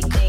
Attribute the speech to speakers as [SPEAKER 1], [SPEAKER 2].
[SPEAKER 1] make